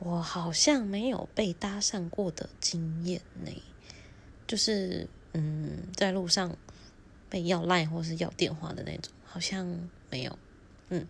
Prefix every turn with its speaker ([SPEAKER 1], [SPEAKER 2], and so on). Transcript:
[SPEAKER 1] 我好像没有被搭讪过的经验呢，就是嗯，在路上被要赖或是要电话的那种，好像没有嗯。